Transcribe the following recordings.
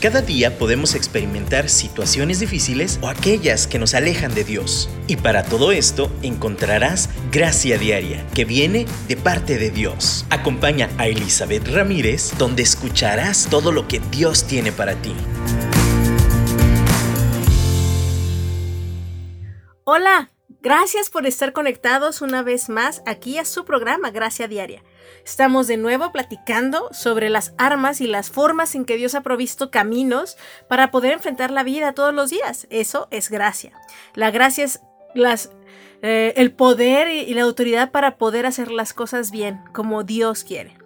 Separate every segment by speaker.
Speaker 1: Cada día podemos experimentar situaciones difíciles o aquellas que nos alejan de Dios. Y para todo esto encontrarás gracia diaria que viene de parte de Dios. Acompaña a Elizabeth Ramírez donde escucharás todo lo que Dios tiene para ti.
Speaker 2: Hola, gracias por estar conectados una vez más aquí a su programa Gracia Diaria. Estamos de nuevo platicando sobre las armas y las formas en que Dios ha provisto caminos para poder enfrentar la vida todos los días. Eso es gracia. La gracia es las, eh, el poder y, la autoridad para poder hacer las cosas bien, como Dios quiere.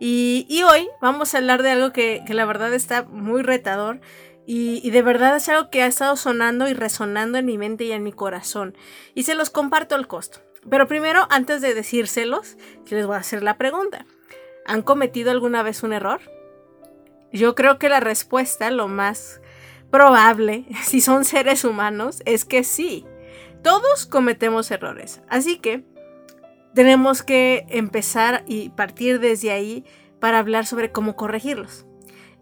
Speaker 2: Y, hoy vamos a hablar de algo que, la verdad está muy retador. Y, y, de verdad es algo que ha estado sonando y resonando en mi mente y en mi corazón. Y se los comparto al costo. Pero primero, antes de decírselos, les voy a hacer la pregunta. ¿Han cometido alguna vez un error? Yo creo que la respuesta, lo más probable, si son seres humanos, es que sí. Todos cometemos errores. Así que tenemos que empezar y partir desde ahí para hablar sobre cómo corregirlos.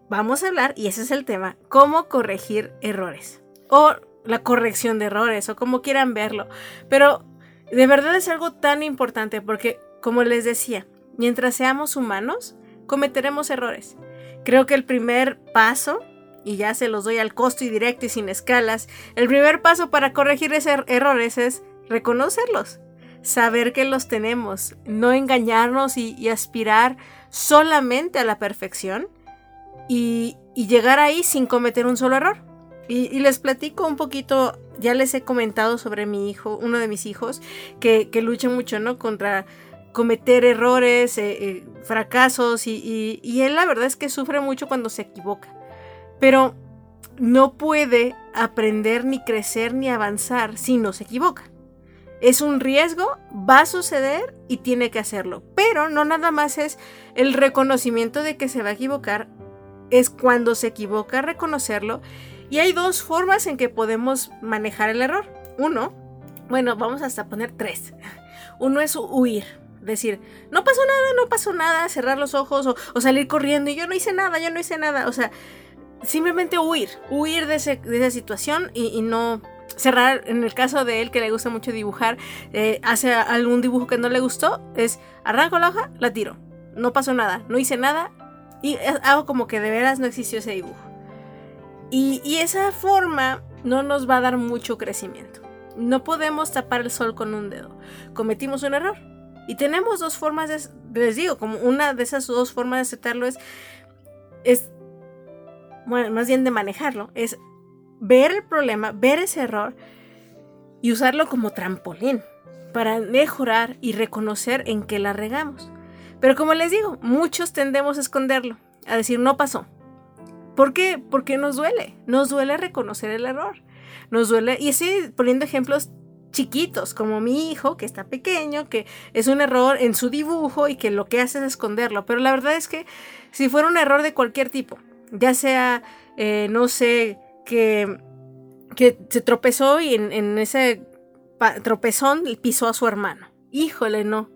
Speaker 2: Vamos a hablar, y ese es el tema, cómo corregir errores. O la corrección de errores, o como quieran verlo. Pero de verdad es algo tan importante porque, como les decía, mientras seamos humanos, cometeremos errores. Creo que el primer paso, y ya se los doy al costo y directo y sin escalas, el primer paso para corregir esos er-, errores es reconocerlos, saber que los tenemos, no engañarnos y, aspirar solamente a la perfección y, llegar ahí sin cometer un solo error. Y les platico un poquito ya les he comentado sobre mi hijo, uno de mis hijos, que, lucha mucho, ¿no? Contra cometer errores, eh, eh, fracasos y, y, él la verdad es que sufre mucho cuando se equivoca. Pero no puede aprender ni crecer ni avanzar si no se equivoca. Es un riesgo, va a suceder y tiene que hacerlo. Pero no nada más es el reconocimiento de que se va a equivocar, es cuando se equivoca reconocerlo y hay dos formas en que podemos manejar el error. Uno, bueno, vamos hasta poner tres. Uno es huir, decir, no pasó nada, no pasó nada, cerrar los ojos o, salir corriendo y yo no hice nada, yo no hice nada. O sea, simplemente huir, huir de, esa situación y, no cerrar. En el caso de él, que le gusta mucho dibujar, eh, hace algún dibujo que no le gustó, es arranco la hoja, la tiro. No pasó nada, no hice nada y hago como que de veras no existió ese dibujo. Y, esa forma no nos va a dar mucho crecimiento. No podemos tapar el sol con un dedo. Cometimos un error. Y tenemos dos formas de, les digo, como una de esas dos formas de aceptarlo es, es, bueno, más bien de manejarlo, es ver el problema, ver ese error y usarlo como trampolín para mejorar y reconocer en qué la regamos. Pero como les digo, muchos tendemos a esconderlo, a decir no pasó, ¿Por qué? Porque nos duele. Nos duele reconocer el error. Nos duele. Y estoy poniendo ejemplos chiquitos, como mi hijo, que está pequeño, que es un error en su dibujo y que lo que hace es esconderlo. Pero la verdad es que si fuera un error de cualquier tipo, ya sea, eh, no sé, que, se tropezó y en ese tropezón pisó a su hermano. Híjole, no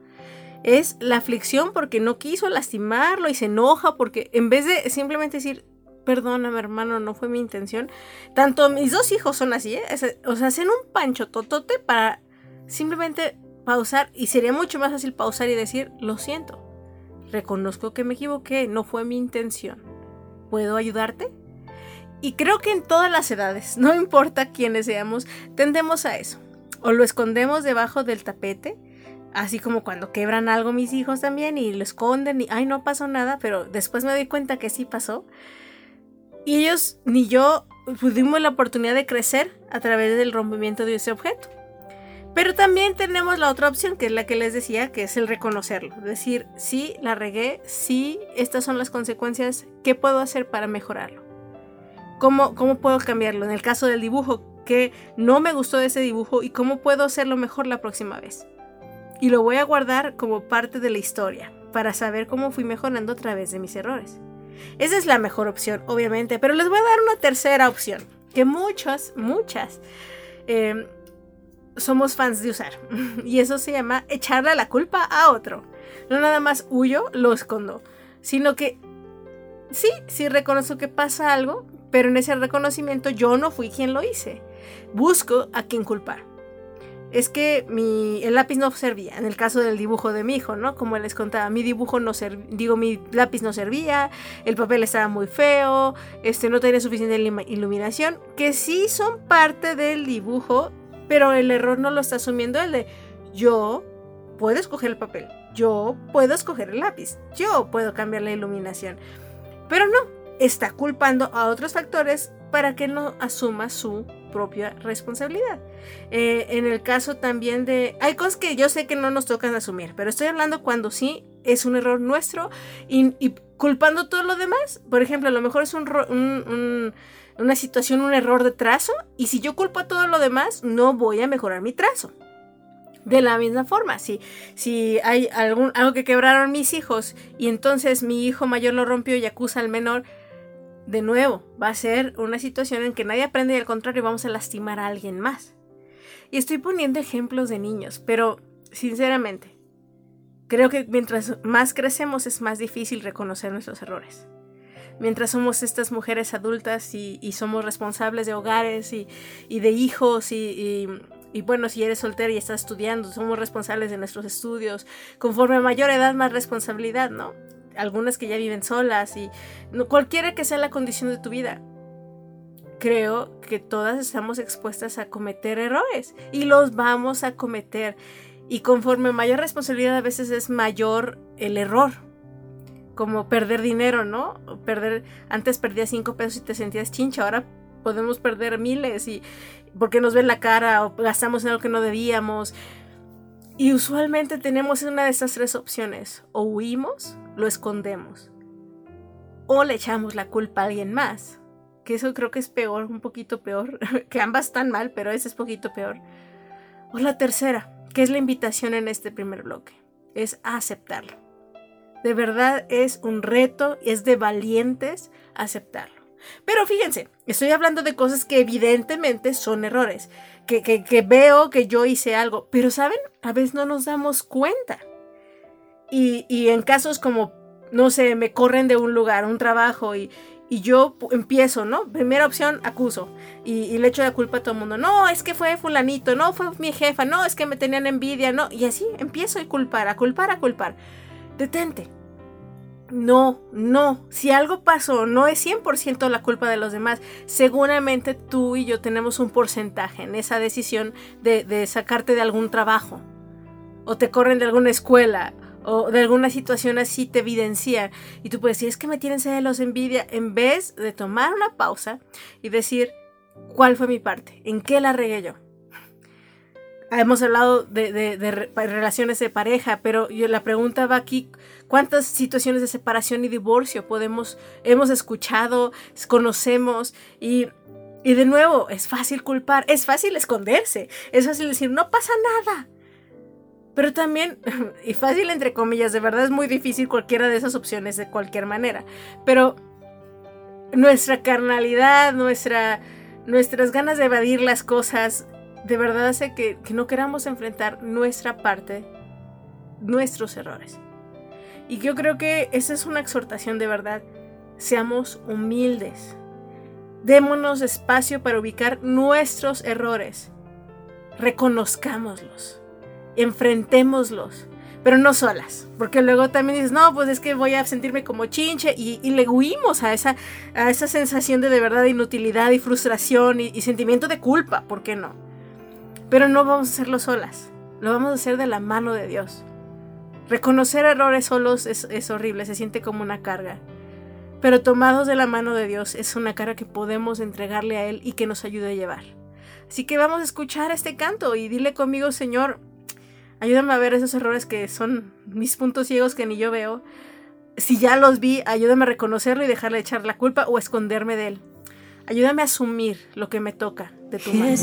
Speaker 2: es la aflicción porque no quiso lastimarlo y se enoja porque en vez de simplemente decir, perdóname hermano, no fue mi intención. Tanto mis dos hijos son así, ¿eh? o sea, hacen un pancho totote para simplemente pausar y sería mucho más fácil pausar y decir, lo siento, reconozco que me equivoqué, no fue mi intención. ¿Puedo ayudarte? Y creo que en todas las edades, no importa quiénes seamos, tendemos a eso. O lo escondemos debajo del tapete, así como cuando quebran algo mis hijos también y lo esconden y, ay, no pasó nada, pero después me doy cuenta que sí pasó. Y ellos ni yo tuvimos la oportunidad de crecer a través del rompimiento de ese objeto. Pero también tenemos la otra opción, que es la que les decía, que es el reconocerlo. Decir, sí, la regué, sí, estas son las consecuencias, ¿qué puedo hacer para mejorarlo? ¿Cómo, cómo puedo cambiarlo? En el caso del dibujo, que no me gustó de ese dibujo y cómo puedo hacerlo mejor la próxima vez. Y lo voy a guardar como parte de la historia, para saber cómo fui mejorando a través de mis errores. Esa es la mejor opción, obviamente, pero les voy a dar una tercera opción, que muchas, muchas em, somos fans de usar. Y eso se llama echarle la culpa a otro. No nada más huyo, lo escondo, sino que sí, sí reconozco que pasa algo, pero en ese reconocimiento yo no fui quien lo hice. Busco a quien culpar. Es que mi, el lápiz no servía, en el caso del dibujo de mi hijo, ¿no? Como les contaba, mi dibujo no servía, digo, mi lápiz no servía, el papel estaba muy feo, este, no tenía suficiente iluminación, que sí son parte del dibujo, pero el error no lo está asumiendo el de yo puedo escoger el papel, yo puedo escoger el lápiz, yo puedo cambiar la iluminación. Pero no, está culpando a otros factores para que no asuma su propia responsabilidad. Eh, en el caso también de... Hay cosas que yo sé que no nos tocan asumir, pero estoy hablando cuando sí es un error nuestro y, culpando todo lo demás. Por ejemplo, a lo mejor es un, una situación, un error de trazo y si yo culpo a todo lo demás, no voy a mejorar mi trazo. De la misma forma, si, si hay algún, algo que quebraron mis hijos y entonces mi hijo mayor lo rompió y acusa al menor, de nuevo, va a ser una situación en que nadie aprende y al contrario vamos a lastimar a alguien más. Y estoy poniendo ejemplos de niños, pero sinceramente, creo que mientras más crecemos es más difícil reconocer nuestros errores. Mientras somos estas mujeres adultas y, somos responsables de hogares y, de hijos y y bueno, si eres soltera y estás estudiando, somos responsables de nuestros estudios. Conforme a mayor edad, más responsabilidad, ¿no? Algunas que ya viven solas y cualquiera que sea la condición de tu vida. Creo que todas estamos expuestas a cometer errores y los vamos a cometer. Y conforme mayor responsabilidad a veces es mayor el error. Como perder dinero, ¿no? Perder, antes perdías cinco pesos y te sentías chincha, ahora podemos perder miles y porque nos ven la cara o gastamos en algo que no debíamos. Y usualmente tenemos una de estas tres opciones. O huimos, lo escondemos. O le echamos la culpa a alguien más. Que eso creo que es peor, un poquito peor. que ambas están mal, pero ese es poquito peor. O la tercera, que es la invitación en este primer bloque. Es aceptarlo. De verdad es un reto, es de valientes aceptarlo. Pero fíjense, estoy hablando de cosas que evidentemente son errores, que, veo que yo hice algo, pero saben, a veces no nos damos cuenta. Y, en casos como, no sé, me corren de un lugar, un trabajo y, yo empiezo, ¿no? Primera opción, acuso. Y, le echo la culpa a todo el mundo. No, es que fue fulanito, no, fue mi jefa, no, es que me tenían envidia, no. Y así empiezo a culpar, a culpar, a culpar. Detente. No, no. Si algo pasó, no es 100% la culpa de los demás. Seguramente tú y yo tenemos un porcentaje en esa decisión de, sacarte de algún trabajo. O te corren de alguna escuela. O de alguna situación así te evidencian. Y tú puedes decir, es que me tienen celos, envidia. En vez de tomar una pausa y decir, ¿cuál fue mi parte? ¿En qué la regué yo? hemos hablado de, relaciones de pareja, pero la pregunta va aquí, ¿cuántas situaciones de separación y divorcio podemos, hemos escuchado, conocemos y, y de nuevo, es fácil culpar, es fácil esconderse, es fácil decir, no pasa nada. Pero también, y fácil entre comillas, de verdad es muy difícil cualquiera de esas opciones de cualquier manera. Pero nuestra carnalidad, nuestra, nuestras ganas de evadir las cosas, de verdad hace que, no queramos enfrentar nuestra parte, nuestros errores. Y yo creo que esa es una exhortación de verdad. Seamos humildes. Démonos espacio para ubicar nuestros errores. Reconozcámoslos. Enfrentémoslos. Pero no solas. Porque luego también dices, no, pues es que voy a sentirme como chinche. Y, le huimos a esa, a esa sensación de de verdad inutilidad y frustración y, y sentimiento de culpa. ¿Por qué no? Pero no vamos a hacerlo solas, lo vamos a hacer de la mano de Dios. Reconocer errores solos es, horrible, se siente como una carga. Pero tomados de la mano de Dios es una carga que podemos entregarle a Él y que nos ayude a llevar. Así que vamos a escuchar este canto y dile conmigo, Señor, ayúdame a ver esos errores que son mis puntos ciegos que ni yo veo. Si ya los vi, ayúdame a reconocerlo y dejarle echar la culpa o esconderme de él. Ayúdame a asumir lo que me toca de tu mano.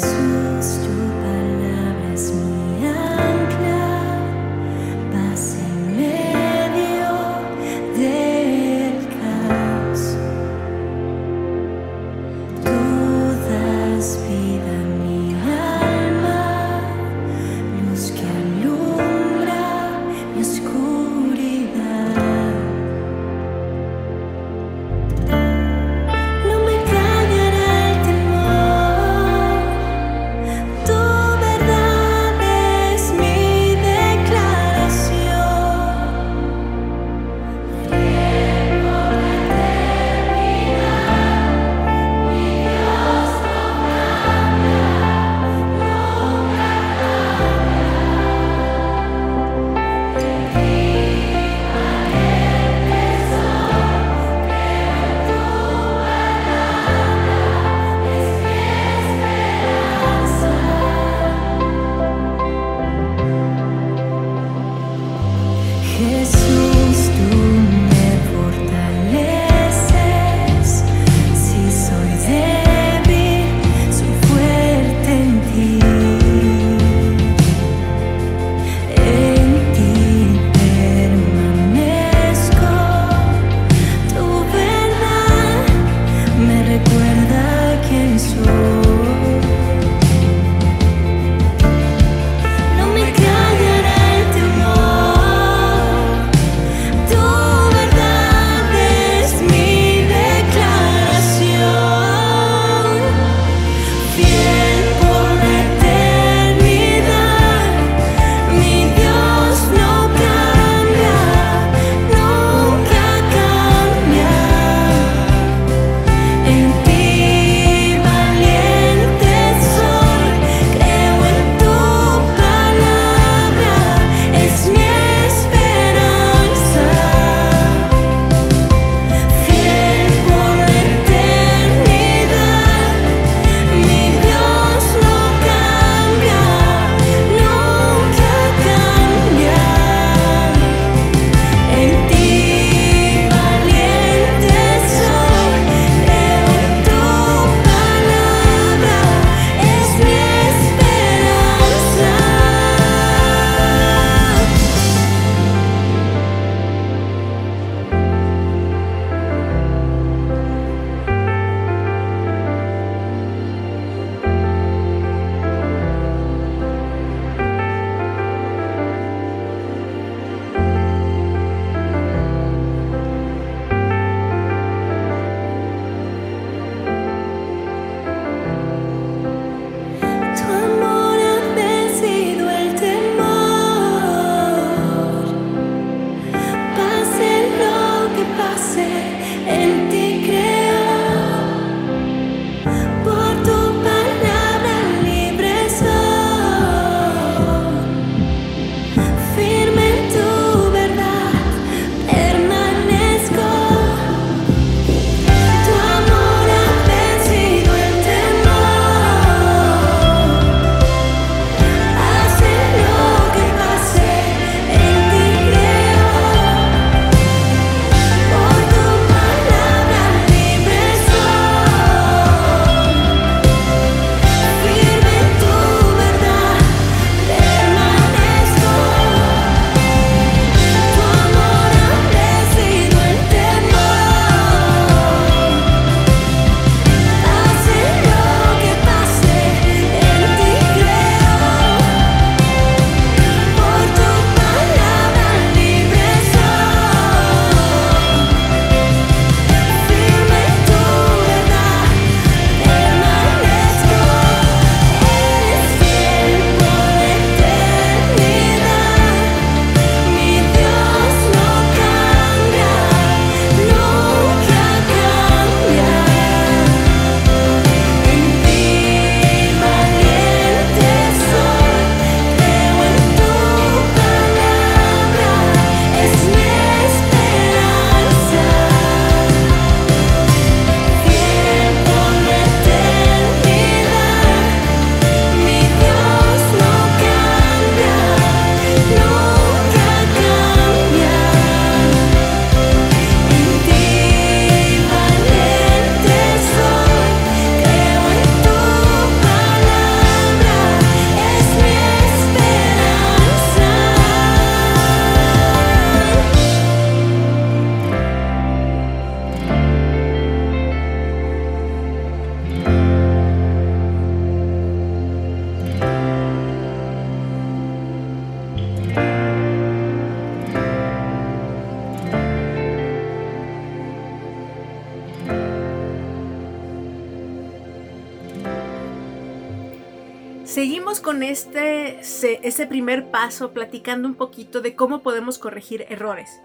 Speaker 2: Platicando un poquito de cómo podemos corregir errores.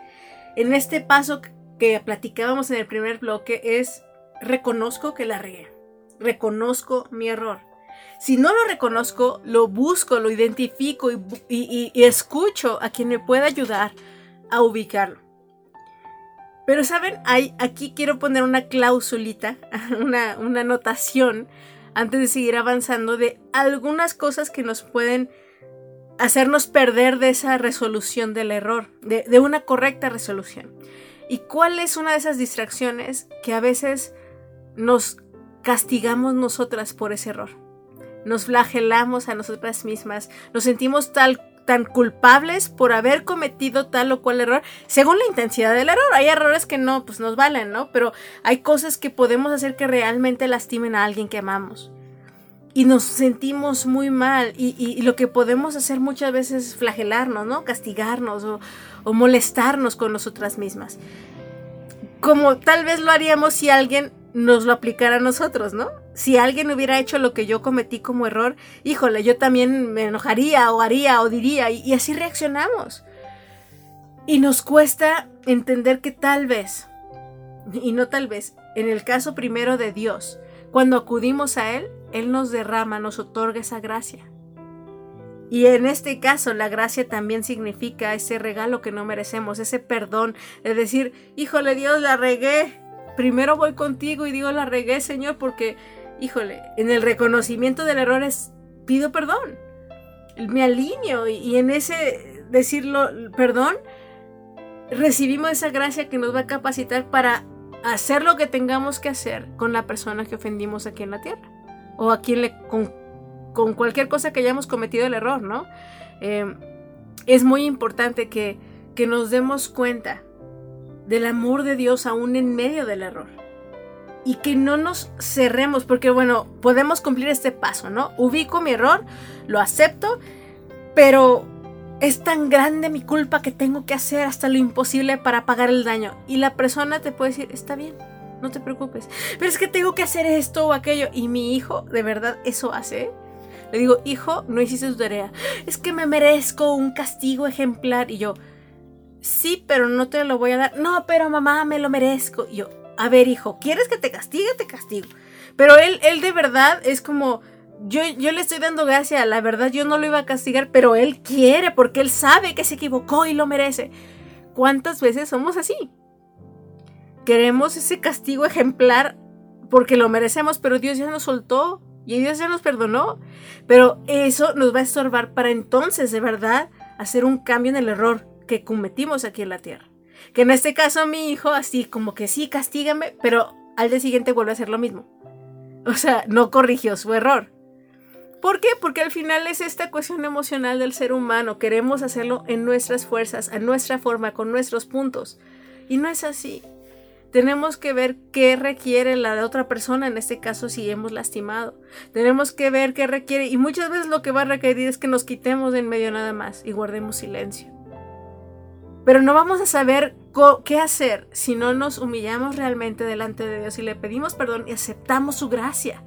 Speaker 2: En este paso que platicábamos en el primer bloque es reconozco que la regué, reconozco mi error. Si no lo reconozco, lo busco, lo identifico y, escucho a quien me pueda ayudar a ubicarlo. Pero saben, Hay, aquí quiero poner una clausulita, una, una anotación antes de seguir avanzando de algunas cosas que nos pueden hacernos perder de esa resolución del error, de, una correcta resolución. ¿Y cuál es una de esas distracciones que a veces nos castigamos nosotras por ese error? Nos flagelamos a nosotras mismas, nos sentimos tal tan culpables por haber cometido tal o cual error, según la intensidad del error. Hay errores que no, pues nos valen, ¿no? Pero hay cosas que podemos hacer que realmente lastimen a alguien que amamos. Y nos sentimos muy mal. Y, lo que podemos hacer muchas veces es flagelarnos, ¿no? Castigarnos o, molestarnos con nosotras mismas. Como tal vez lo haríamos si alguien nos lo aplicara a nosotros, ¿no? Si alguien hubiera hecho lo que yo cometí como error, híjole, yo también me enojaría o haría o diría y, así reaccionamos. Y nos cuesta entender que tal vez, y no tal vez, en el caso primero de Dios, cuando acudimos a Él, Él nos derrama, nos otorga esa gracia. Y en este caso, la gracia también significa ese regalo que no merecemos, ese perdón, de decir, híjole Dios, la regué, primero voy contigo y digo la regué, Señor, porque, híjole, en el reconocimiento del error es, pido perdón. Me alineo y, en ese decirlo, perdón, recibimos esa gracia que nos va a capacitar para hacer lo que tengamos que hacer con la persona que ofendimos aquí en la tierra. O a quien le, con, con cualquier cosa que hayamos cometido el error, ¿no? Eh, es muy importante que, que nos demos cuenta del amor de Dios aún en medio del error. Y que no nos cerremos, porque bueno, podemos cumplir este paso, ¿no? Ubico mi error, lo acepto, pero es tan grande mi culpa que tengo que hacer hasta lo imposible para pagar el daño. Y la persona te puede decir, está bien, no te preocupes, pero es que tengo que hacer esto o aquello. Y mi hijo, de verdad, eso hace. Le digo, hijo, no hiciste tu tarea. Es que me merezco un castigo ejemplar. Y yo, sí, pero no te lo voy a dar. No, pero mamá, me lo merezco. Y yo, a ver, hijo, ¿quieres que te castigue? Te castigo. Pero él, él de verdad es como, yo, yo le estoy dando gracia, la verdad yo no lo iba a castigar, pero él quiere porque él sabe que se equivocó y lo merece. ¿Cuántas veces somos así? Queremos ese castigo ejemplar porque lo merecemos, pero Dios ya nos soltó y Dios ya nos perdonó. Pero eso nos va a estorbar para entonces, de verdad, hacer un cambio en el error que cometimos aquí en la tierra. Que en este caso mi hijo así como que sí, castígame, pero al día siguiente vuelve a hacer lo mismo. O sea, no corrigió su error. ¿Por qué? Porque al final es esta cuestión emocional del ser humano. Queremos hacerlo en nuestras fuerzas, a nuestra forma, con nuestros puntos. Y no es así. Tenemos que ver qué requiere la de otra persona, en este caso si hemos lastimado. Tenemos que ver qué requiere y muchas veces lo que va a requerir es que nos quitemos de en medio nada más y guardemos silencio. Pero no vamos a saber qué hacer si no nos humillamos realmente delante de Dios y le pedimos perdón y aceptamos su gracia.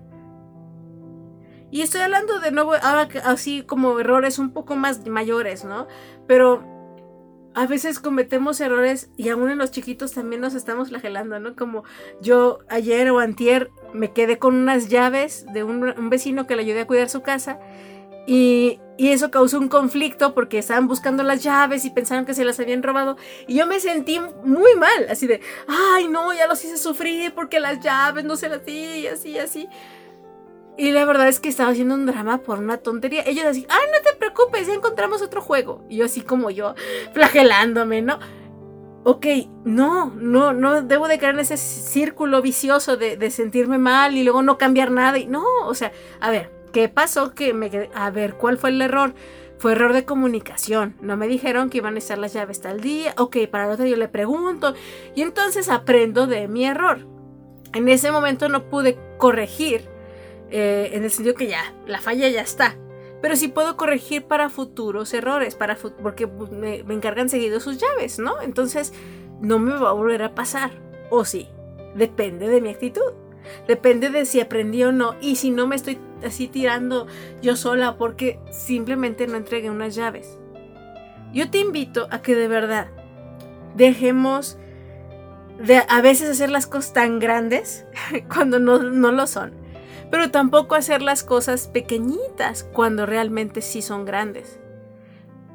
Speaker 2: Y estoy hablando de nuevo, así como errores un poco más mayores, ¿no? Pero a veces cometemos errores y aún en los chiquitos también nos estamos flagelando, ¿no? Como yo ayer o antier me quedé con unas llaves de un, vecino que le ayudé a cuidar su casa y, eso causó un conflicto porque estaban buscando las llaves y pensaron que se las habían robado. Y yo me sentí muy mal, así de, ay no, ya los hice sufrir porque las llaves no se las di, y así, así. Y la verdad es que estaba haciendo un drama por una tontería. Ellos así, ay, no te preocupes, ya encontramos otro juego. Y yo así como yo, flagelándome, ¿no? Ok, no, no, no debo de caer en ese círculo vicioso de, sentirme mal y luego no cambiar nada. Y no, o sea, a ver, ¿Qué pasó? Que me a ver, ¿cuál fue el error? Fue error de comunicación. No me dijeron que iban a estar las llaves tal día. Ok, para el otro yo le pregunto. Y entonces aprendo de mi error. En ese momento no pude corregir. Eh, en el sentido que ya, la falla ya está. Pero sí puedo corregir para futuros errores. Para porque me, me encargan seguido sus llaves, ¿no? Entonces no me va a volver a pasar. O sí. Depende de mi actitud. Depende de si aprendí o no. Y si no me estoy así tirando yo sola porque simplemente no entregué unas llaves. Yo te invito a que de verdad dejemos de a veces hacer las cosas tan grandes cuando no, no lo son, pero tampoco hacer las cosas pequeñitas cuando realmente sí son grandes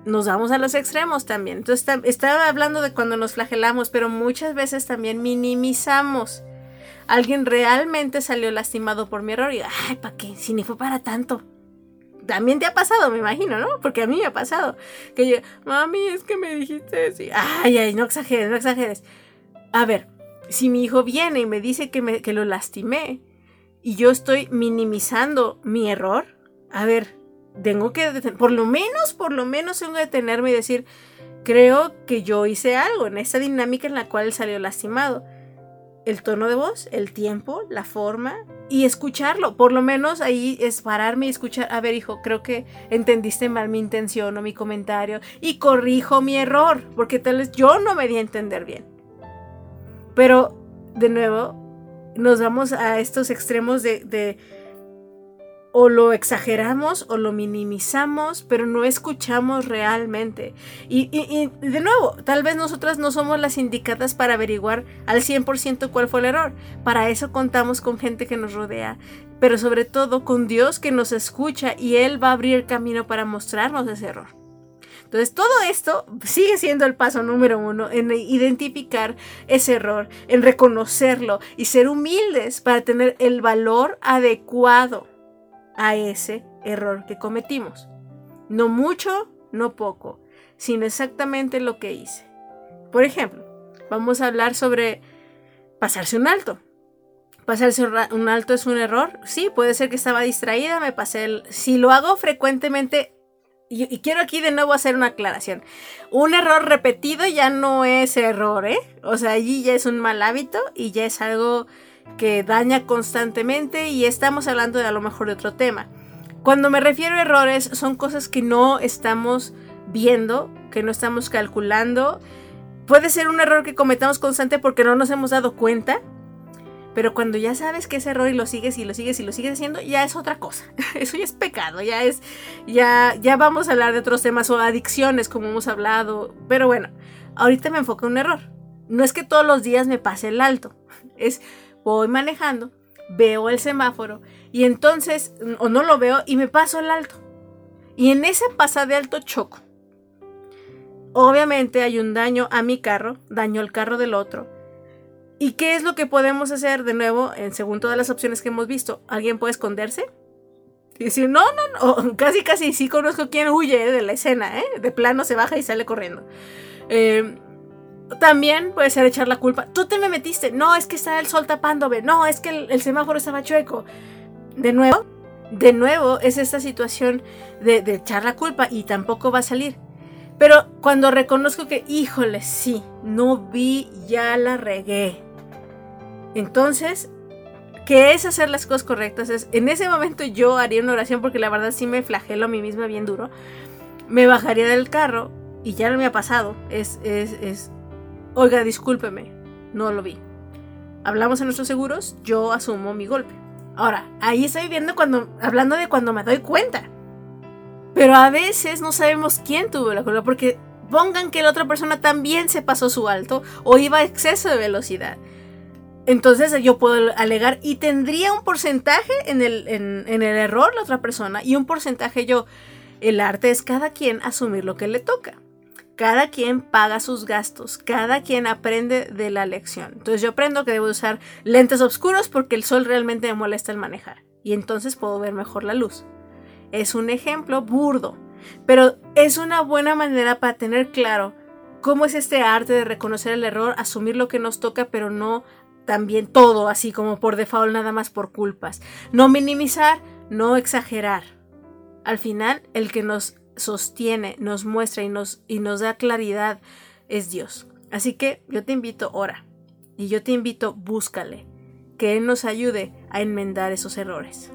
Speaker 2: nos vamos a los extremos también. Entonces, estaba hablando de cuando nos flagelamos, pero muchas veces también minimizamos. Alguien realmente salió lastimado por mi error y, ay, ¿para qué? Si ni fue para tanto. También te ha pasado, me imagino, ¿no? Porque a mí me ha pasado. Que yo, mami, es que me dijiste así. Ay, ay, no exageres, no exageres. A ver, si mi hijo viene y me dice que, me, que lo lastimé y yo estoy minimizando mi error, a ver, tengo que, por lo menos, por lo menos tengo que detenerme y decir, creo que yo hice algo en esta dinámica en la cual salió lastimado. El tono de voz, el tiempo, la forma y escucharlo. Por lo menos ahí es pararme y escuchar. A ver, hijo, creo que entendiste mal mi intención o mi comentario y corrijo mi error, porque tal vez yo no me di a entender bien. Pero, de nuevo, nos vamos a estos extremos de o lo exageramos o lo minimizamos, pero no escuchamos realmente. Y, de nuevo, tal vez nosotras no somos las indicadas para averiguar al 100% cuál fue el error. Para eso contamos con gente que nos rodea, pero sobre todo con Dios que nos escucha y Él va a abrir camino para mostrarnos ese error. Entonces, todo esto sigue siendo el paso número uno en identificar ese error, en reconocerlo y ser humildes para tener el valor adecuado a ese error que cometimos. No mucho, no poco, sino exactamente lo que hice. Por ejemplo, vamos a hablar sobre pasarse un alto. Pasarse un alto es un error. Sí, puede ser que estaba distraída, me pasé el... Si lo hago frecuentemente, y, quiero aquí de nuevo hacer una aclaración. Un error repetido ya no es error, ¿eh? O sea, allí ya es un mal hábito y ya es algo que daña constantemente y estamos hablando de a lo mejor de otro tema. Cuando me refiero a errores son cosas que no estamos viendo, que no estamos calculando. Puede ser un error que cometamos constante porque no nos hemos dado cuenta, pero cuando ya sabes que es error y lo sigues y lo sigues y lo sigues haciendo, ya es otra cosa. Eso ya es pecado, ya es ya ya vamos a hablar de otros temas o adicciones como hemos hablado, pero bueno, ahorita me enfoco en un error. No es que todos los días me pase el alto, es voy manejando, veo el semáforo y entonces, o no lo veo y me paso el alto. Y en ese pasa de alto choco. Obviamente hay un daño a mi carro, daño al carro del otro. ¿Y qué es lo que podemos hacer de nuevo, en según todas las opciones que hemos visto? ¿Alguien puede esconderse? Y decir, no, no, no, casi, casi sí conozco quién huye de la escena, ¿eh? De plano se baja y sale corriendo. Eh, también puede ser echar la culpa. Tú te me metiste. No, es que está el sol tapándome. No, es que el, semáforo estaba chueco. De nuevo, de nuevo es esta situación de, de, echar la culpa y tampoco va a salir. Pero cuando reconozco que, híjole, sí, no vi, ya la regué. Entonces, ¿qué es hacer las cosas correctas? Es, en ese momento yo haría una oración porque la verdad sí me flagelo a mí misma bien duro. Me bajaría del carro y ya no me ha pasado. Es, es, es Oiga, discúlpeme, no lo vi. Hablamos en nuestros seguros, yo asumo mi golpe. Ahora, ahí estoy viendo cuando, hablando de cuando me doy cuenta. Pero a veces no sabemos quién tuvo la culpa, porque pongan que la otra persona también se pasó su alto o iba a exceso de velocidad. Entonces yo puedo alegar y tendría un porcentaje en el, en el error la otra persona y un porcentaje yo. El arte es cada quien asumir lo que le toca. Cada quien paga sus gastos, cada quien aprende de la lección. Entonces yo aprendo que debo usar lentes oscuros porque el sol realmente me molesta el manejar y entonces puedo ver mejor la luz. Es un ejemplo burdo, pero es una buena manera para tener claro cómo es este arte de reconocer el error, asumir lo que nos toca, pero no también todo así como por default nada más por culpas. No minimizar, no exagerar. Al final, el que nos sostiene, nos muestra y nos, y nos da claridad es Dios. Así que yo te invito, ora. Y yo te invito, búscale. Que Él nos ayude a enmendar esos errores.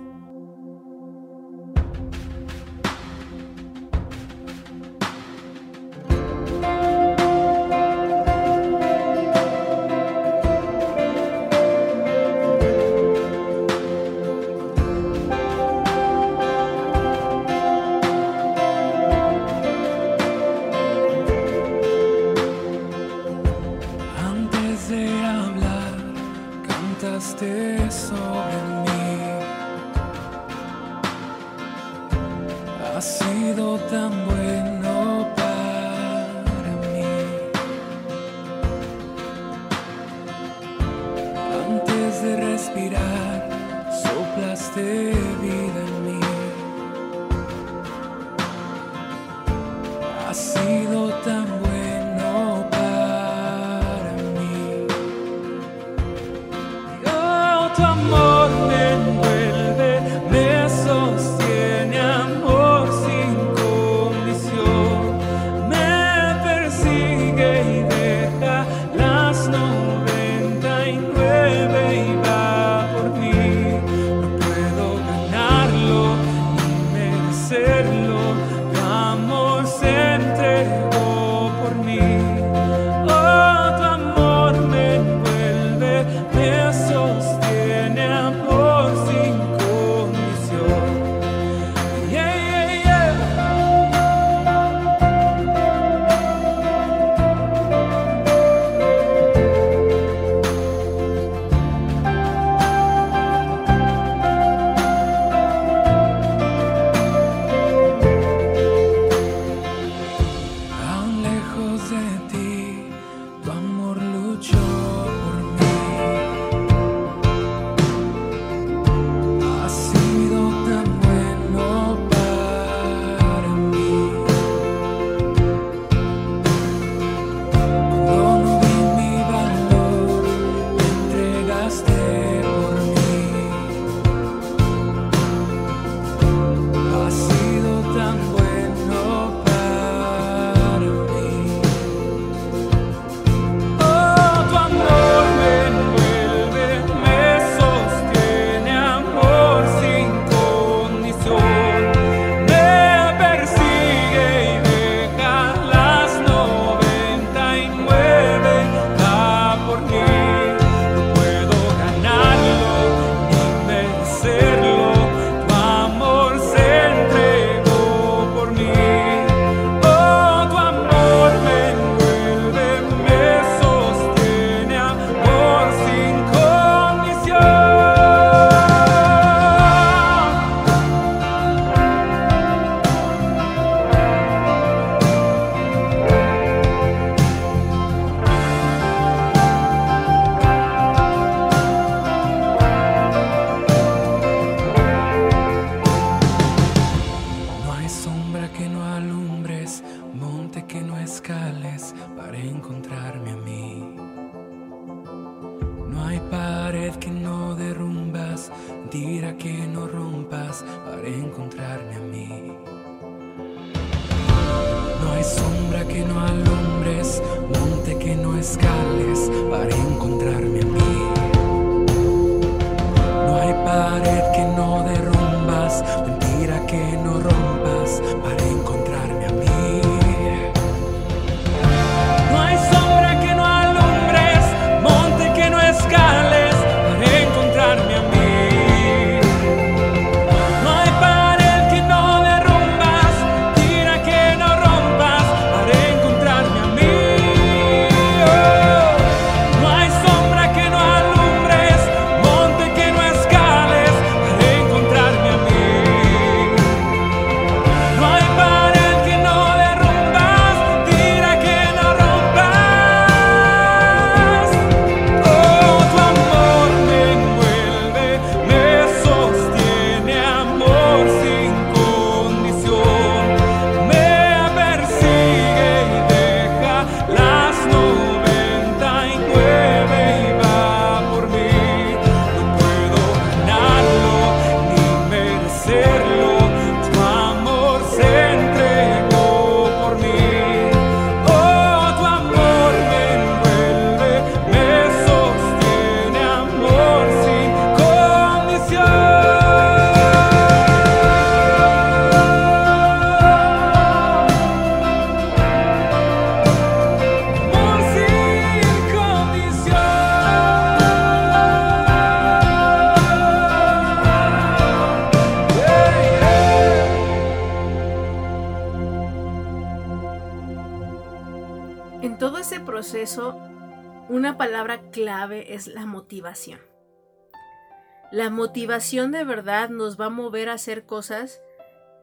Speaker 2: La motivación de verdad nos va a mover a hacer cosas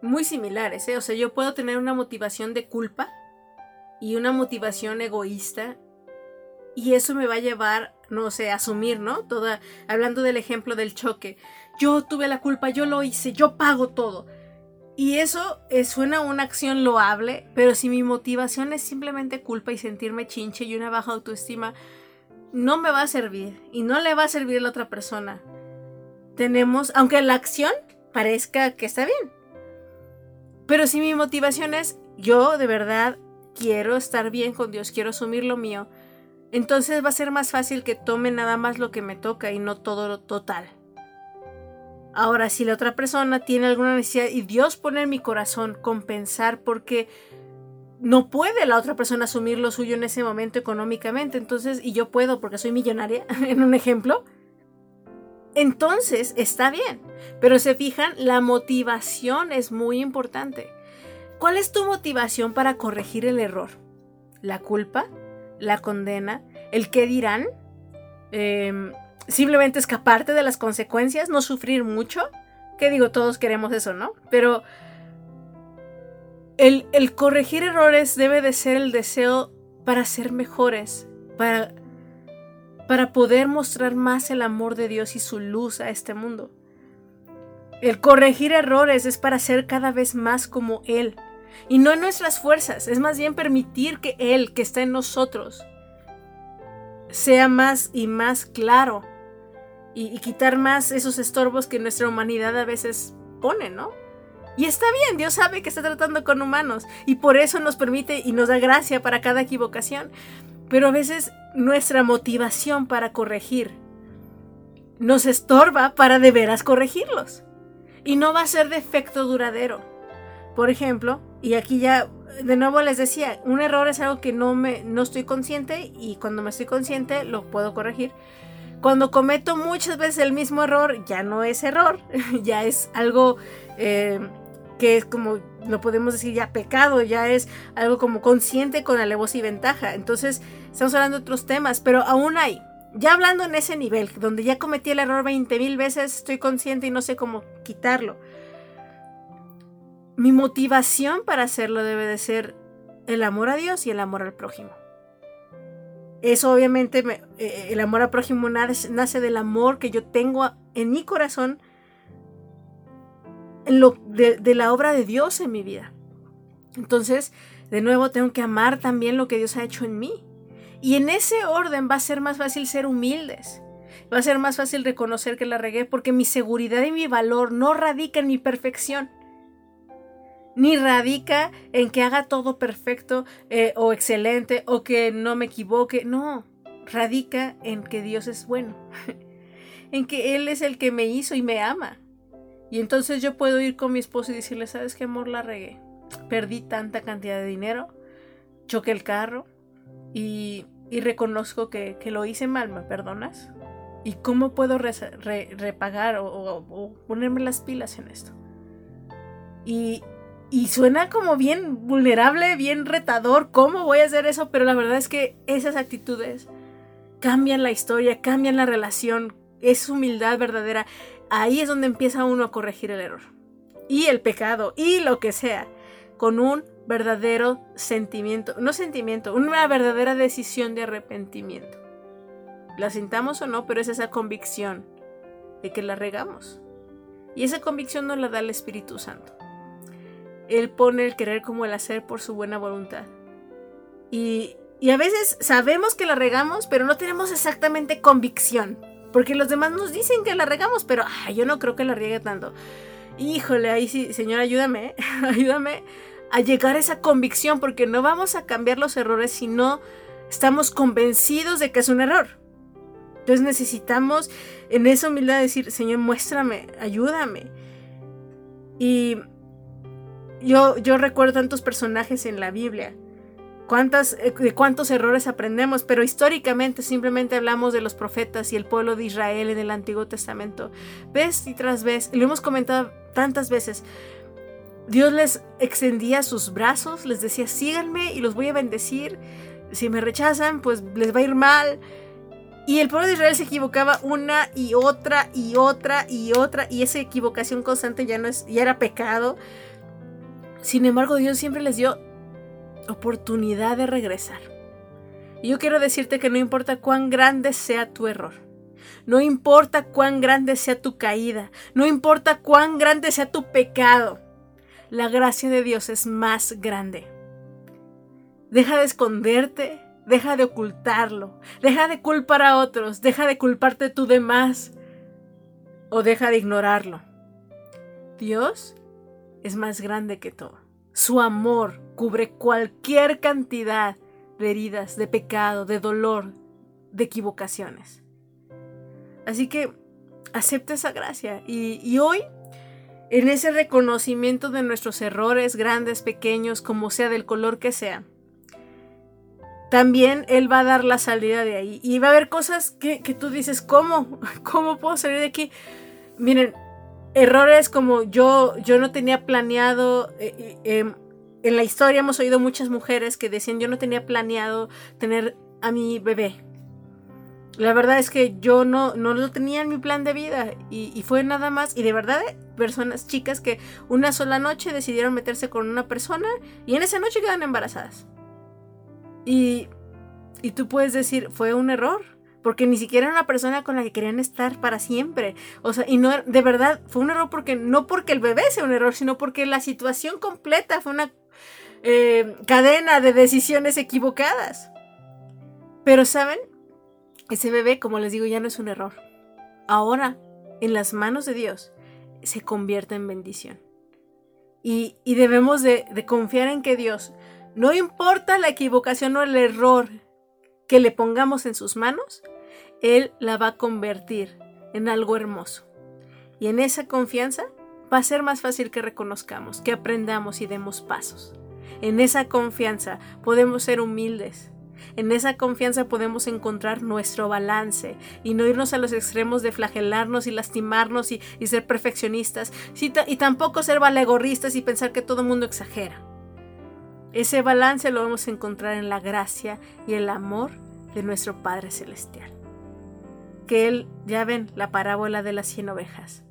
Speaker 2: muy similares. ¿eh? O sea, yo puedo tener una motivación de culpa y una motivación egoísta y eso me va a llevar, no sé, a asumir, ¿no? Toda, hablando del ejemplo del choque. Yo tuve la culpa, yo lo hice, yo pago todo. Y eso eh, suena una acción loable, pero si mi motivación es simplemente culpa y sentirme chinche y una baja autoestima, no me va a servir y no le va a servir a la otra persona. Tenemos, aunque la acción parezca que está bien. Pero si mi motivación es yo de verdad quiero estar bien con Dios, quiero asumir lo mío, entonces va a ser más fácil que tome nada más lo que me toca y no todo lo total. Ahora, si la otra persona tiene alguna necesidad y Dios pone en mi corazón compensar porque no puede la otra persona asumir lo suyo en ese momento económicamente, entonces, y yo puedo porque soy millonaria, en un ejemplo, entonces está bien. Pero se fijan, la motivación es muy importante. ¿Cuál es tu motivación para corregir el error? ¿La culpa? ¿La condena? ¿El qué dirán? Eh, simplemente escaparte de las consecuencias, no sufrir mucho. Que digo, todos queremos eso, ¿no? Pero el, el, corregir errores debe de ser el deseo para ser mejores, para, para poder mostrar más el amor de Dios y su luz a este mundo. El corregir errores es para ser cada vez más como Él. Y no en nuestras fuerzas, es más bien permitir que Él, que está en nosotros, sea más y más claro y, quitar más esos estorbos que nuestra humanidad a veces pone, ¿no? Y está bien, Dios sabe que está tratando con humanos y por eso nos permite y nos da gracia para cada equivocación. Pero a veces nuestra motivación para corregir nos estorba para de veras corregirlos. Y no va a ser de efecto duradero. Por ejemplo, y aquí ya de nuevo les decía, un error es algo que no me no estoy consciente y cuando me estoy consciente lo puedo corregir. Cuando cometo muchas veces el mismo error, ya no es error, ya es algo eh, que es como, lo podemos decir ya pecado, ya es algo como consciente con alevosía y ventaja. Entonces, estamos hablando de otros temas, pero aún hay. Ya hablando en ese nivel, donde ya cometí el error 20 mil veces, estoy consciente y no sé cómo quitarlo. Mi motivación para hacerlo debe de ser el amor a Dios y el amor al prójimo. Eso obviamente, eh, el amor al prójimo nace, del amor que yo tengo en mi corazón de la obra de Dios en mi vida. Entonces, de nuevo, tengo que amar también lo que Dios ha hecho en mí. Y en ese orden va a ser más fácil ser humildes. Va a ser más fácil reconocer que la regué porque mi seguridad y mi valor no radica en mi perfección ni radica en que haga todo perfecto eh, o excelente o que no me equivoque. No, radica en que Dios es bueno, en que Él es el que me hizo y me ama. Y entonces yo puedo ir con mi esposo y decirle, ¿sabes qué amor la regué? Perdí tanta cantidad de dinero, choqué el carro y, reconozco que, lo hice mal, ¿me perdonas? ¿Y cómo puedo repagar o, ponerme las pilas en esto? Y suena como bien vulnerable, bien retador. ¿Cómo voy a hacer eso? Pero la verdad es que esas actitudes cambian la historia, cambian la relación. Es humildad verdadera. Ahí es donde empieza uno a corregir el error. Y el pecado, y lo que sea. Con un verdadero sentimiento. No sentimiento, una verdadera decisión de arrepentimiento. La sintamos o no, pero es esa convicción de que la regamos. Y esa convicción nos la da el Espíritu Santo. Él pone el querer como el hacer por su buena voluntad. Y, a veces sabemos que la regamos, pero no tenemos exactamente convicción. Porque los demás nos dicen que la regamos, pero yo no creo que la riegue tanto. Híjole, ahí sí, Señor, ayúdame, ayúdame a llegar a esa convicción, porque no vamos a cambiar los errores si no estamos convencidos de que es un error. Entonces necesitamos en esa humildad decir, Señor, muéstrame, ayúdame. Y yo, yo recuerdo tantos personajes en la Biblia. Cuántas, eh, de cuántos errores aprendemos, pero históricamente simplemente hablamos de los profetas y el pueblo de Israel en el Antiguo Testamento. Vez y tras vez, lo hemos comentado tantas veces, Dios les extendía sus brazos, les decía, síganme y los voy a bendecir. Si me rechazan, pues les va a ir mal. Y el pueblo de Israel se equivocaba una y otra y otra y otra, y esa equivocación constante ya no es, ya era pecado. Sin embargo, Dios siempre les dio oportunidad de regresar. Y yo quiero decirte que no importa cuán grande sea tu error, no importa cuán grande sea tu caída, no importa cuán grande sea tu pecado, la gracia de Dios es más grande. Deja de esconderte, deja de ocultarlo, deja de culpar a otros, deja de culparte tú de más o deja de ignorarlo. Dios es más grande que todo. Su amor cubre cualquier cantidad de heridas, de pecado, de dolor, de equivocaciones. Así que acepta esa gracia y, y hoy en ese reconocimiento de nuestros errores, grandes, pequeños, como sea, del color que sea, también Él va a dar la salida de ahí. Y va a haber cosas que, tú dices, ¿cómo? ¿Cómo puedo salir de aquí? Miren, errores como yo, yo no tenía planeado, eh, em, en la historia hemos oído muchas mujeres que decían, yo no tenía planeado tener a mi bebé. La verdad es que yo no, no lo tenía en mi plan de vida y fue nada más, y de verdad, personas chicas que una sola noche decidieron meterse con una persona y en esa noche quedan embarazadas. Y, y tú puedes decir, fue un error, porque ni siquiera era una persona con la que querían estar para siempre. O sea, y no, de verdad, fue un error porque, no porque el bebé sea un error, sino porque la situación completa fue una eh, cadena de decisiones equivocadas. Pero, ¿saben? Ese bebé, como les digo, ya no es un error. Ahora, en las manos de Dios, se convierte en bendición. Y, y debemos de, de confiar en que Dios no importa la equivocación o el error que le pongamos en sus manos, Él la va a convertir en algo hermoso. Y en esa confianza va a ser más fácil que reconozcamos, que aprendamos y demos pasos. En esa confianza podemos ser humildes. En esa confianza podemos encontrar nuestro balance y no irnos a los extremos de flagelarnos y lastimarnos y, ser perfeccionistas y tampoco ser valegorristas y pensar que todo el mundo exagera. Ese balance lo vamos a encontrar en la gracia y el amor de nuestro Padre Celestial. Que Él, ya ven la parábola de las cien ovejas,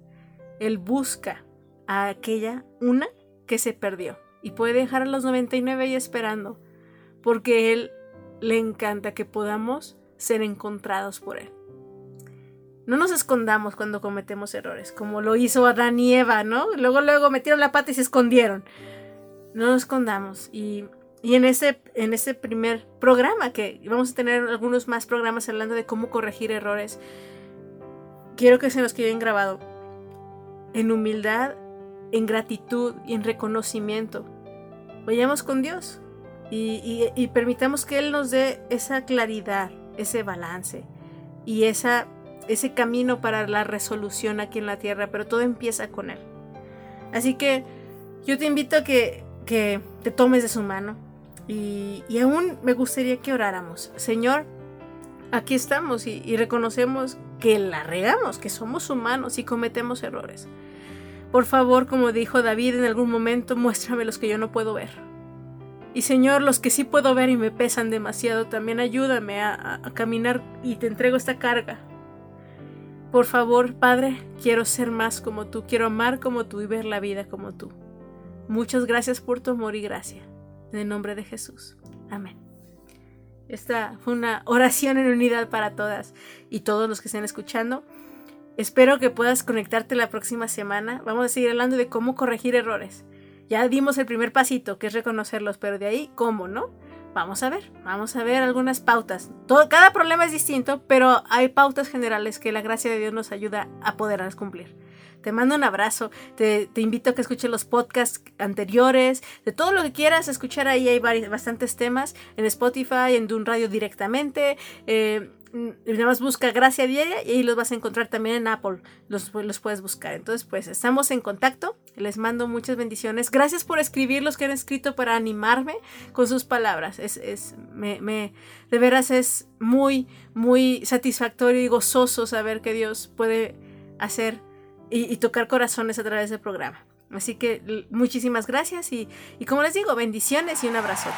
Speaker 2: Él busca a aquella una que se perdió y puede dejar a los 99 ahí esperando, porque Él le encanta que podamos ser encontrados por Él. No nos escondamos cuando cometemos errores, como lo hizo Adán y Eva, ¿no? Luego, luego metieron la pata y se escondieron no nos escondamos. Y, en, ese, en ese primer programa, que vamos a tener algunos más programas hablando de cómo corregir errores, quiero que se nos queden grabado en humildad, en gratitud y en reconocimiento. Vayamos con Dios y, y, permitamos que Él nos dé esa claridad, ese balance y esa, ese camino para la resolución aquí en la tierra, pero todo empieza con Él. Así que yo te invito a que que te tomes de su mano. Y, aún me gustaría que oráramos. Señor, aquí estamos y, y reconocemos que la regamos, que somos humanos y cometemos errores. Por favor, como dijo David en algún momento, muéstrame los que yo no puedo ver. Y Señor, los que sí puedo ver y me pesan demasiado, también ayúdame a, caminar y te entrego esta carga. Por favor, Padre, quiero ser más como tú, quiero amar como tú y ver la vida como tú. Muchas gracias por tu amor y gracia. En el nombre de Jesús. Amén. Esta fue una oración en unidad para todas y todos los que estén escuchando. Espero que puedas conectarte la próxima semana. Vamos a seguir hablando de cómo corregir errores. Ya dimos el primer pasito, que es reconocerlos, pero de ahí, ¿cómo, no? Vamos a ver, vamos a ver algunas pautas. Todo, cada problema es distinto, pero hay pautas generales que la gracia de Dios nos ayuda a poderlas cumplir. Te mando un abrazo. Te, invito a que escuches los podcasts anteriores. De todo lo que quieras escuchar ahí hay bastantes temas. En Spotify, en Dun Radio directamente. Eh, nada más busca Gracia Diaria y ahí los vas a encontrar también en Apple. Los, los puedes buscar. Entonces, pues estamos en contacto. Les mando muchas bendiciones. Gracias por escribir los que han escrito para animarme con sus palabras. Es, es me, me, de veras es muy, muy satisfactorio y gozoso saber que Dios puede hacer y, tocar corazones a través del programa. Así que muchísimas gracias y, y como les digo, bendiciones y un abrazo.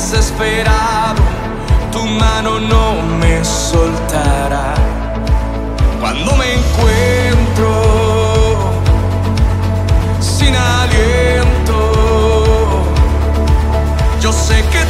Speaker 3: Desesperado, tu mano no me soltará. Cuando me encuentro sin aliento, yo sé que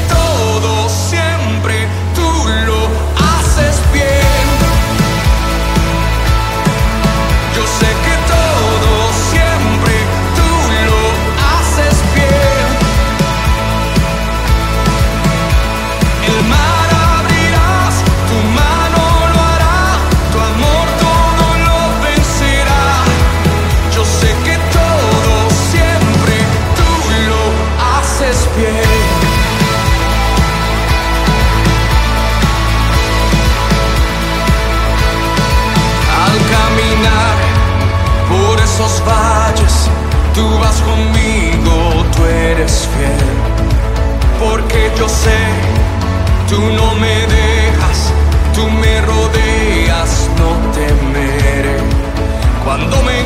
Speaker 3: Sé, tú no me dejas, tú me rodeas, no temeré. Cuando me